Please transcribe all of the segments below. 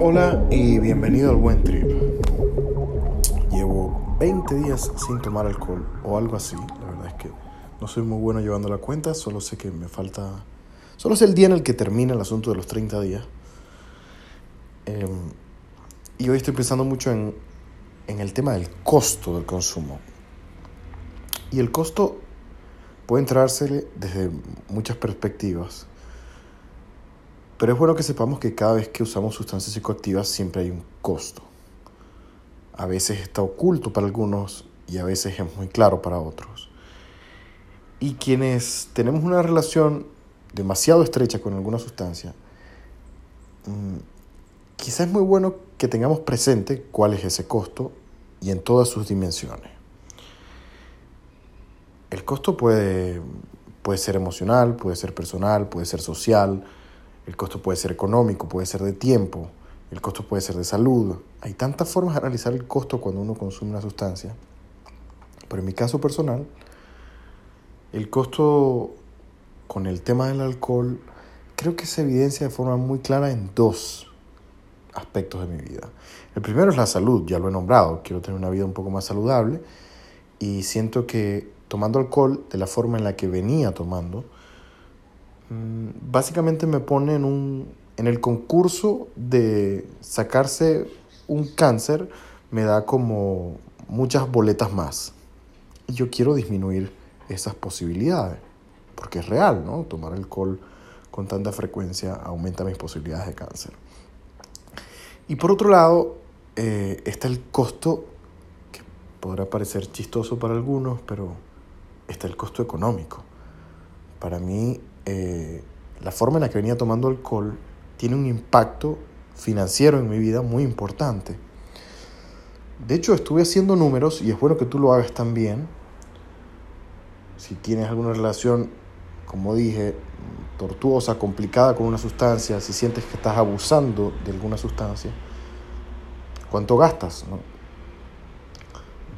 Hola y bienvenido al Buen Trip. Llevo 20 días sin tomar alcohol o algo así. La verdad es que no soy muy bueno llevando la cuenta, solo sé que me falta... Solo sé el día en el que termina el asunto de los 30 días. Em, y hoy estoy pensando mucho en, en el tema del costo del consumo. Y el costo puede entrársele desde muchas perspectivas. Pero es bueno que sepamos que cada vez que usamos sustancias psicoactivas siempre hay un costo. A veces está oculto para algunos y a veces es muy claro para otros. Y quienes tenemos una relación demasiado estrecha con alguna sustancia, mm, quizás es muy bueno que tengamos presente cuál es ese costo y en todas sus dimensiones. El costo puede, puede ser emocional, puede ser personal, puede ser social, el costo puede ser económico, puede ser de tiempo, el costo puede ser de salud. Hay tantas formas de analizar el costo cuando uno consume una sustancia. Pero en mi caso personal, el costo con el tema del alcohol creo que se evidencia de forma muy clara en dos aspectos de mi vida. El primero es la salud, ya lo he nombrado, quiero tener una vida un poco más saludable y siento que tomando alcohol de la forma en la que venía tomando, básicamente me pone en, un, en el concurso de sacarse un cáncer, me da como muchas boletas más. Y yo quiero disminuir esas posibilidades, porque es real, ¿no? Tomar alcohol con tanta frecuencia aumenta mis posibilidades de cáncer. Y por otro lado, eh, está el costo, que podrá parecer chistoso para algunos, pero está el costo económico. Para mí eh, la forma en la que venía tomando alcohol tiene un impacto financiero en mi vida muy importante. De hecho, estuve haciendo números y es bueno que tú lo hagas también. Si tienes alguna relación, como dije, tortuosa, complicada con una sustancia, si sientes que estás abusando de alguna sustancia, ¿cuánto gastas?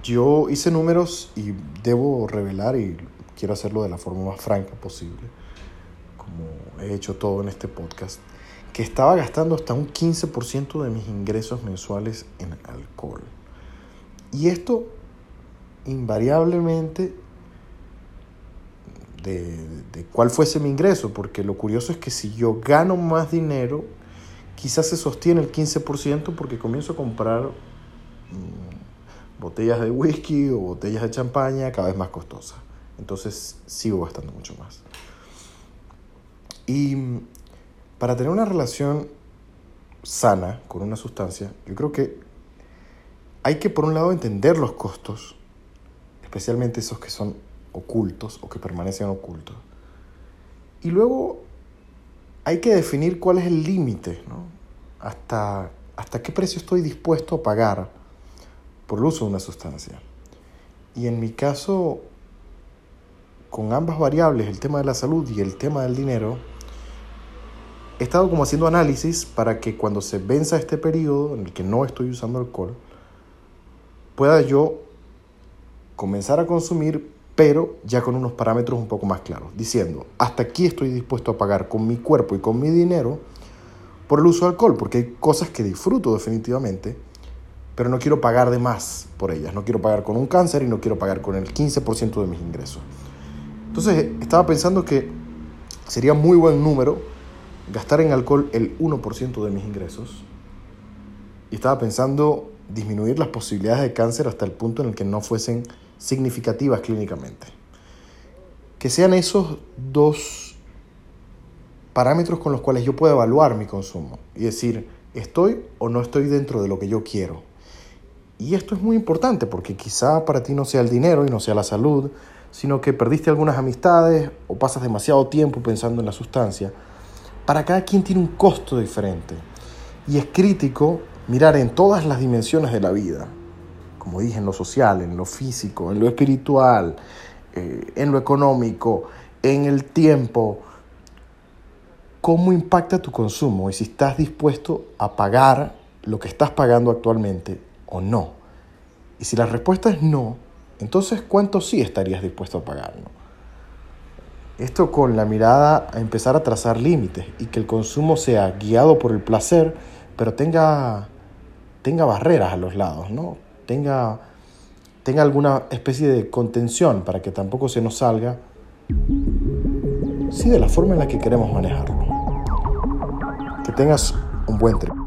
Yo hice números y debo revelar, y quiero hacerlo de la forma más franca posible, como he hecho todo en este podcast, que estaba gastando hasta un 15% de mis ingresos mensuales en alcohol. Y esto invariablemente de, de, cuál fuese mi ingreso, porque lo curioso es que si yo gano más dinero, quizás se sostiene el 15% porque comienzo a comprar mm, botellas de whisky o botellas de champaña cada vez más costosas. Entonces sigo gastando mucho más. Y para tener una relación sana con una sustancia, yo creo que hay que por un lado entender los costos, especialmente esos que son ocultos o que permanecen ocultos. Y luego hay que definir cuál es el límite, ¿no? Hasta, hasta qué precio estoy dispuesto a pagar por el uso de una sustancia. Y en mi caso, con ambas variables, el tema de la salud y el tema del dinero, he estado como haciendo análisis para que cuando se venza este periodo en el que no estoy usando alcohol, pueda yo comenzar a consumir, pero ya con unos parámetros un poco más claros, diciendo, hasta aquí estoy dispuesto a pagar con mi cuerpo y con mi dinero por el uso de alcohol, porque hay cosas que disfruto definitivamente, pero no quiero pagar de más por ellas, no quiero pagar con un cáncer y no quiero pagar con el 15% de mis ingresos. Entonces estaba pensando que sería muy buen número gastar en alcohol el 1% de mis ingresos y estaba pensando disminuir las posibilidades de cáncer hasta el punto en el que no fuesen significativas clínicamente. Que sean esos dos parámetros con los cuales yo puedo evaluar mi consumo y decir, estoy o no estoy dentro de lo que yo quiero. Y esto es muy importante porque quizá para ti no sea el dinero y no sea la salud, sino que perdiste algunas amistades o pasas demasiado tiempo pensando en la sustancia para cada quien tiene un costo diferente. Y es crítico mirar en todas las dimensiones de la vida, como dije, en lo social, en lo físico, en lo espiritual, eh, en lo económico, en el tiempo, cómo impacta tu consumo y si estás dispuesto a pagar lo que estás pagando actualmente o no. Y si la respuesta es no, entonces ¿cuánto sí estarías dispuesto a pagar? Esto con la mirada a empezar a trazar límites y que el consumo sea guiado por el placer, pero tenga, tenga barreras a los lados, ¿no? Tenga, tenga alguna especie de contención para que tampoco se nos salga, sí, de la forma en la que queremos manejarlo. Que tengas un buen trip.